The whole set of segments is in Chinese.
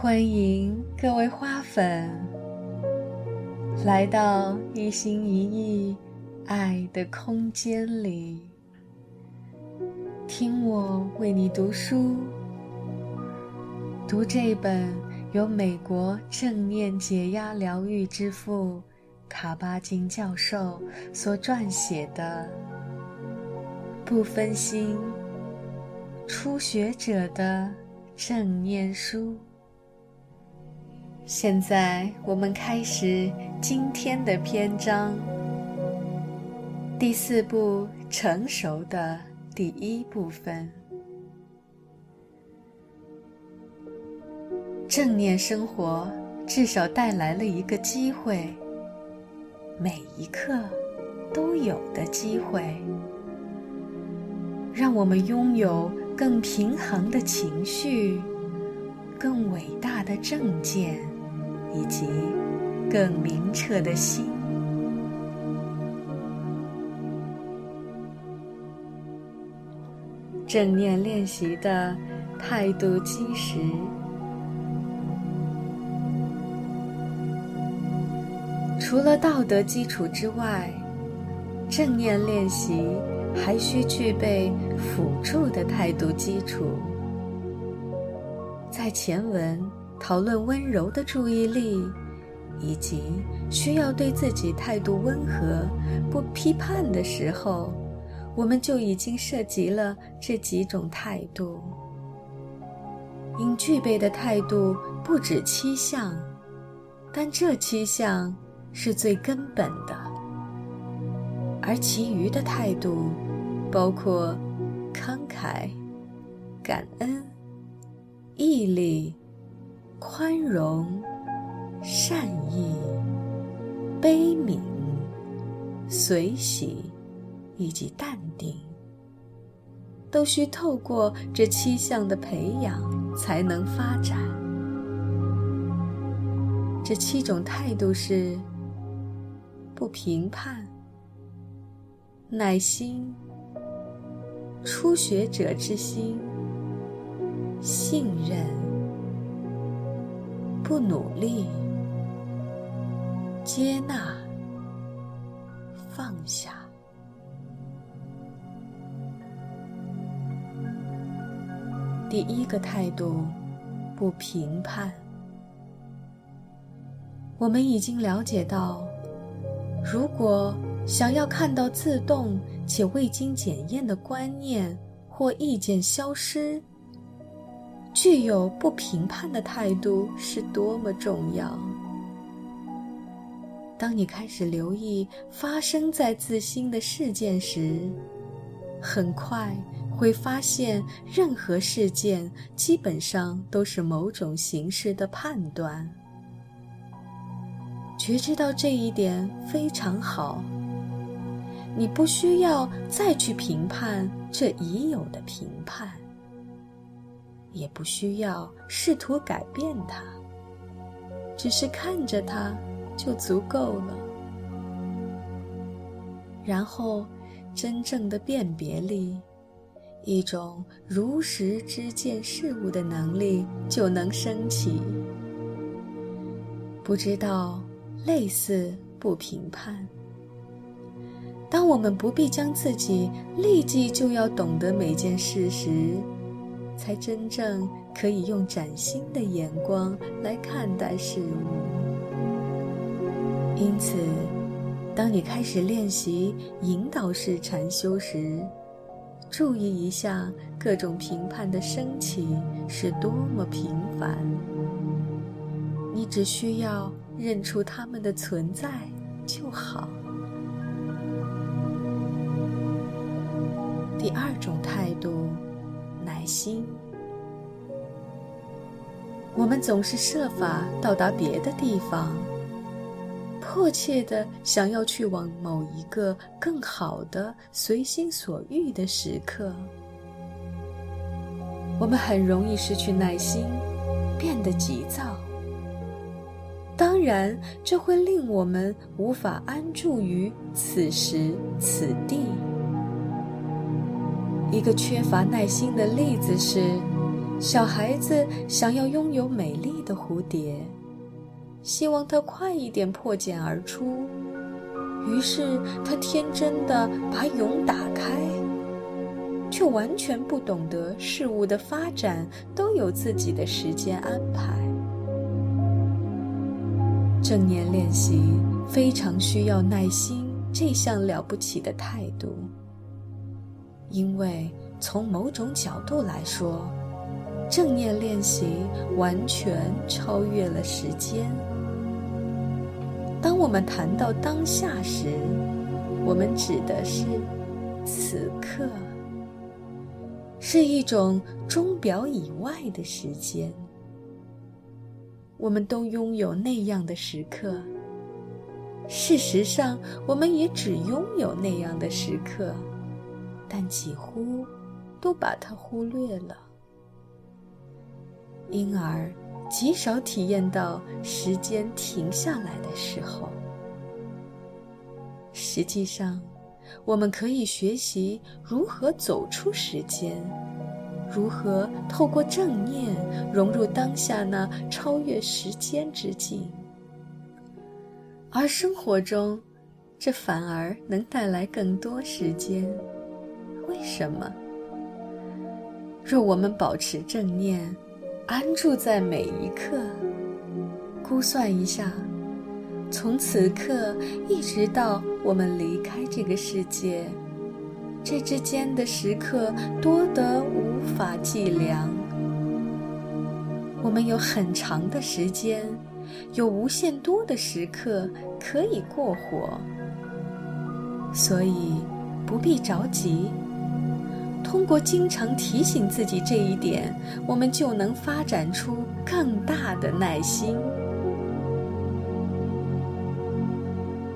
欢迎各位花粉来到一心一意爱的空间里，听我为你读书，读这本由美国正念解压疗愈之父卡巴金教授所撰写的《不分心初学者的正念书》。现在我们开始今天的篇章，第四步成熟的第一部分。正念生活至少带来了一个机会，每一刻都有的机会，让我们拥有更平衡的情绪，更伟大的正见。以及更明澈的心。正念练习的态度基石，除了道德基础之外，正念练习还需具备辅助的态度基础。在前文。讨论温柔的注意力，以及需要对自己态度温和、不批判的时候，我们就已经涉及了这几种态度。应具备的态度不止七项，但这七项是最根本的，而其余的态度包括慷慨、感恩、毅力。宽容、善意、悲悯、随喜以及淡定，都需透过这七项的培养才能发展。这七种态度是：不评判、耐心、初学者之心、信任。不努力，接纳，放下。第一个态度，不评判。我们已经了解到，如果想要看到自动且未经检验的观念或意见消失。具有不评判的态度是多么重要！当你开始留意发生在自心的事件时，很快会发现，任何事件基本上都是某种形式的判断。觉知到这一点非常好。你不需要再去评判这已有的评判。也不需要试图改变它，只是看着它就足够了。然后，真正的辨别力，一种如实知见事物的能力就能升起。不知道，类似不评判。当我们不必将自己立即就要懂得每件事时。才真正可以用崭新的眼光来看待事物。因此，当你开始练习引导式禅修时，注意一下各种评判的升起是多么频繁。你只需要认出它们的存在就好。第二种态度。耐心。我们总是设法到达别的地方，迫切的想要去往某一个更好的、随心所欲的时刻。我们很容易失去耐心，变得急躁。当然，这会令我们无法安住于此时此地。一个缺乏耐心的例子是，小孩子想要拥有美丽的蝴蝶，希望它快一点破茧而出，于是他天真的把蛹打开，却完全不懂得事物的发展都有自己的时间安排。正念练习非常需要耐心这项了不起的态度，因为从某种角度来说。正念练习完全超越了时间。当我们谈到当下时，我们指的是此刻，是一种钟表以外的时间。我们都拥有那样的时刻。事实上，我们也只拥有那样的时刻，但几乎都把它忽略了。因而，极少体验到时间停下来的时候。实际上，我们可以学习如何走出时间，如何透过正念融入当下那超越时间之境。而生活中，这反而能带来更多时间。为什么？若我们保持正念，安住在每一刻，估算一下，从此刻一直到我们离开这个世界，这之间的时刻多得无法计量。我们有很长的时间，有无限多的时刻可以过活，所以不必着急。通过经常提醒自己这一点，我们就能发展出更大的耐心。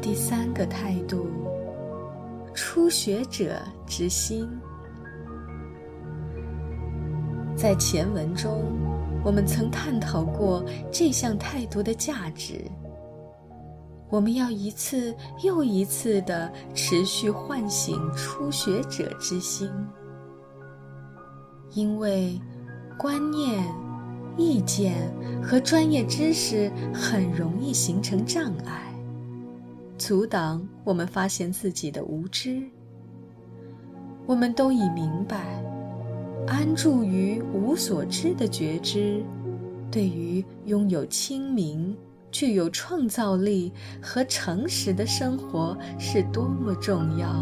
第三个态度，初学者之心。在前文中，我们曾探讨过这项态度的价值。我们要一次又一次地持续唤醒初学者之心。因为观念、意见和专业知识很容易形成障碍，阻挡我们发现自己的无知。我们都已明白，安住于无所知的觉知，对于拥有清明、具有创造力和诚实的生活是多么重要。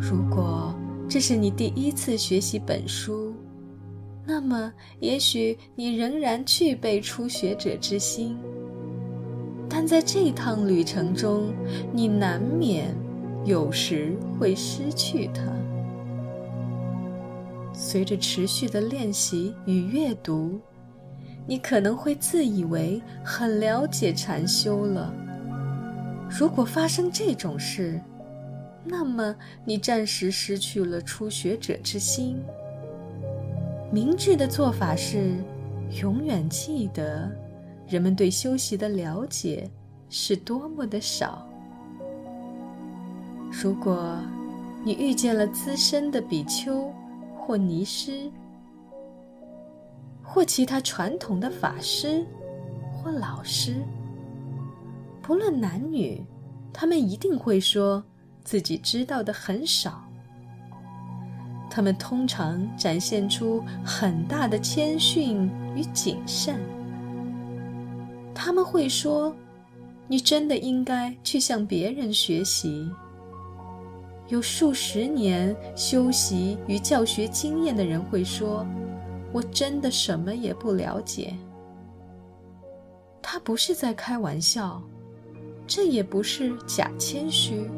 如果。这是你第一次学习本书，那么也许你仍然具备初学者之心，但在这趟旅程中，你难免有时会失去它。随着持续的练习与阅读，你可能会自以为很了解禅修了。如果发生这种事，那么，你暂时失去了初学者之心。明智的做法是，永远记得，人们对修习的了解是多么的少。如果你遇见了资深的比丘或尼师，或其他传统的法师或老师，不论男女，他们一定会说。自己知道的很少，他们通常展现出很大的谦逊与谨慎。他们会说：“你真的应该去向别人学习。”有数十年修习与教学经验的人会说：“我真的什么也不了解。”他不是在开玩笑，这也不是假谦虚。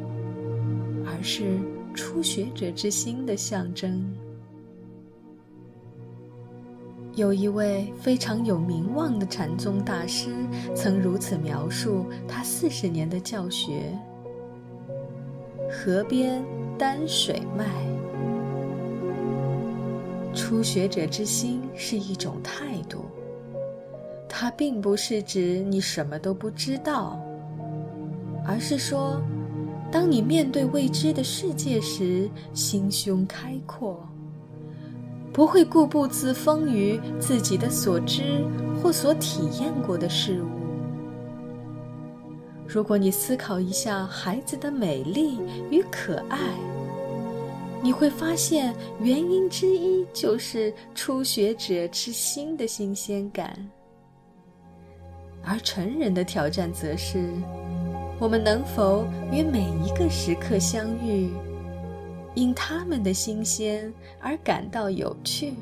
而是初学者之心的象征。有一位非常有名望的禅宗大师曾如此描述他四十年的教学：河边担水卖。初学者之心是一种态度，它并不是指你什么都不知道，而是说。当你面对未知的世界时，心胸开阔，不会固步自封于自己的所知或所体验过的事物。如果你思考一下孩子的美丽与可爱，你会发现原因之一就是初学者之心的新鲜感，而成人的挑战则是：我们能否与每一个时刻相遇？因他们的新鲜而感到有趣。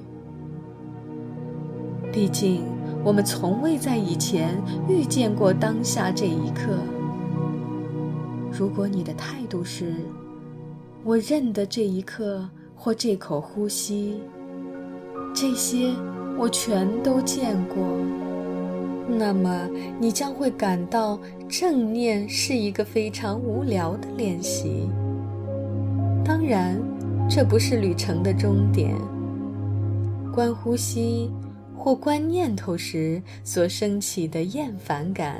毕竟，我们从未在以前遇见过当下这一刻。如果你的态度是“我认得这一刻或这口呼吸”，这些我全都见过，那么你将会感到正念是一个非常无聊的练习。当然，这不是旅程的终点。观呼吸或观念头时所升起的厌烦感，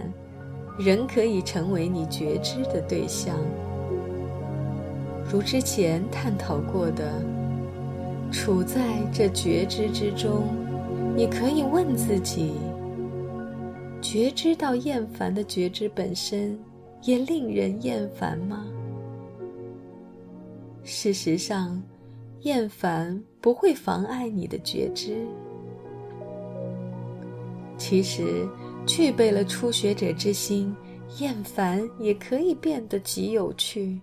仍可以成为你觉知的对象。如之前探讨过的，处在这觉知之中，你可以问自己：觉知到厌烦的觉知本身，也令人厌烦吗？事实上，厌烦不会妨碍你的觉知。其实，具备了初学者之心，厌烦也可以变得极有趣。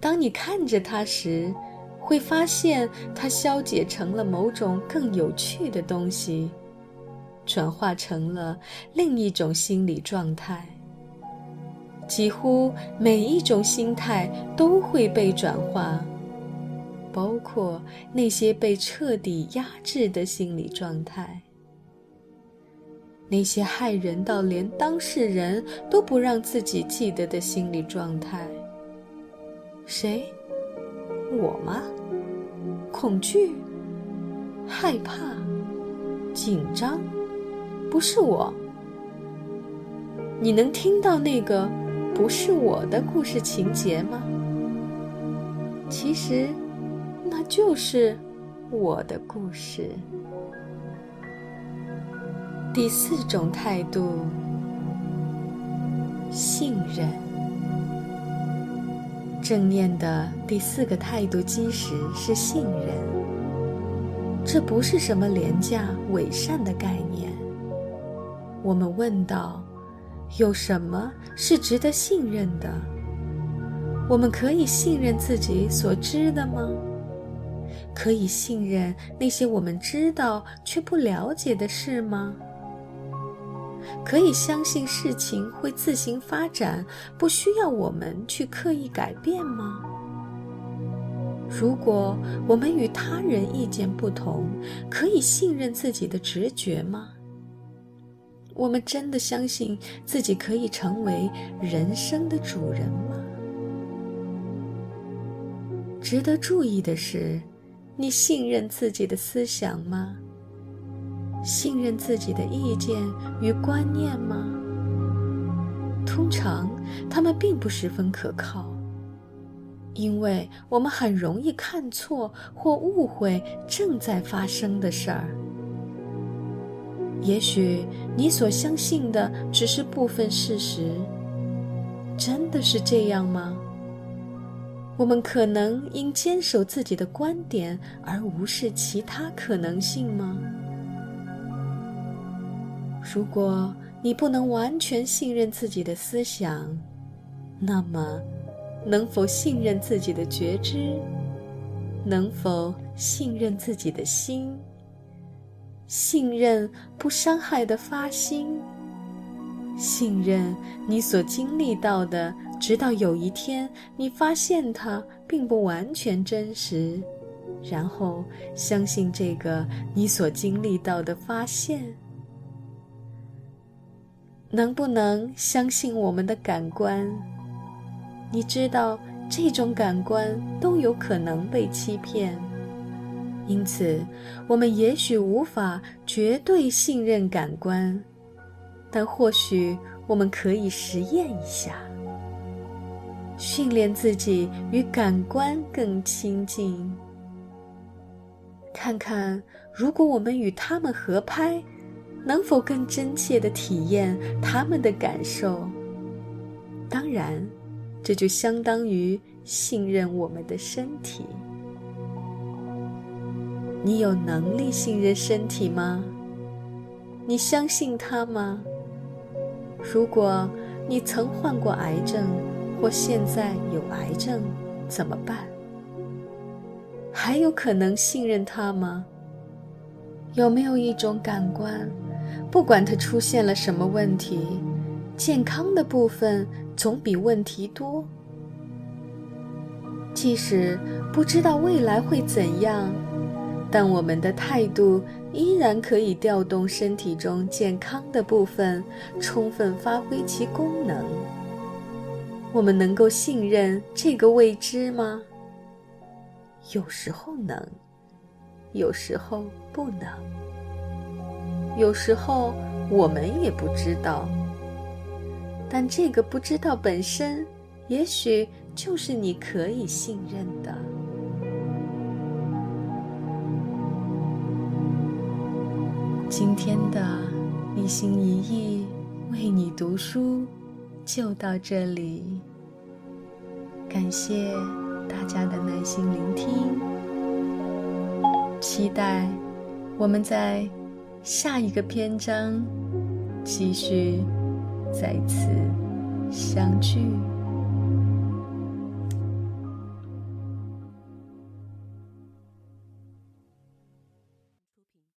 当你看着它时，会发现它消解成了某种更有趣的东西，转化成了另一种心理状态。几乎每一种心态都会被转化，包括那些被彻底压制的心理状态，那些害人到连当事人都不让自己记得的心理状态。谁？我吗？恐惧、害怕、紧张？不是我。你能听到那个？不是我的故事情节吗？其实，那就是我的故事。第四种态度，信任。正念的第四个态度基石是信任。这不是什么廉价伪善的概念。我们问道。有什么是值得信任的？我们可以信任自己所知的吗？可以信任那些我们知道却不了解的事吗？可以相信事情会自行发展，不需要我们去刻意改变吗？如果我们与他人意见不同，可以信任自己的直觉吗？我们真的相信自己可以成为人生的主人吗？值得注意的是，你信任自己的思想吗？信任自己的意见与观念吗？通常，他们并不十分可靠，因为我们很容易看错或误会正在发生的事儿。也许你所相信的只是部分事实，真的是这样吗？我们可能因坚守自己的观点而无视其他可能性吗？如果你不能完全信任自己的思想，那么能否信任自己的觉知？能否信任自己的心？信任不伤害的发心，信任你所经历到的，直到有一天你发现它并不完全真实，然后相信这个你所经历到的发现。能不能相信我们的感官？你知道，这种感官都有可能被欺骗。因此，我们也许无法绝对信任感官，但或许我们可以实验一下，训练自己与感官更亲近。看看如果我们与他们合拍，能否更真切地体验他们的感受？当然，这就相当于信任我们的身体。你有能力信任身体吗？你相信它吗？如果你曾患过癌症，或现在有癌症，怎么办？还有可能信任它吗？有没有一种感官，不管它出现了什么问题，健康的部分总比问题多？即使不知道未来会怎样，但我们的态度。依然可以调动身体中健康的部分，充分发挥其功能。我们能够信任这个未知吗？有时候能，有时候不能。有时候我们也不知道，但这个不知道本身，也许就是你可以信任的。今天的一心一意为你读书就到这里，感谢大家的耐心聆听，期待我们在下一个篇章继续再次相聚。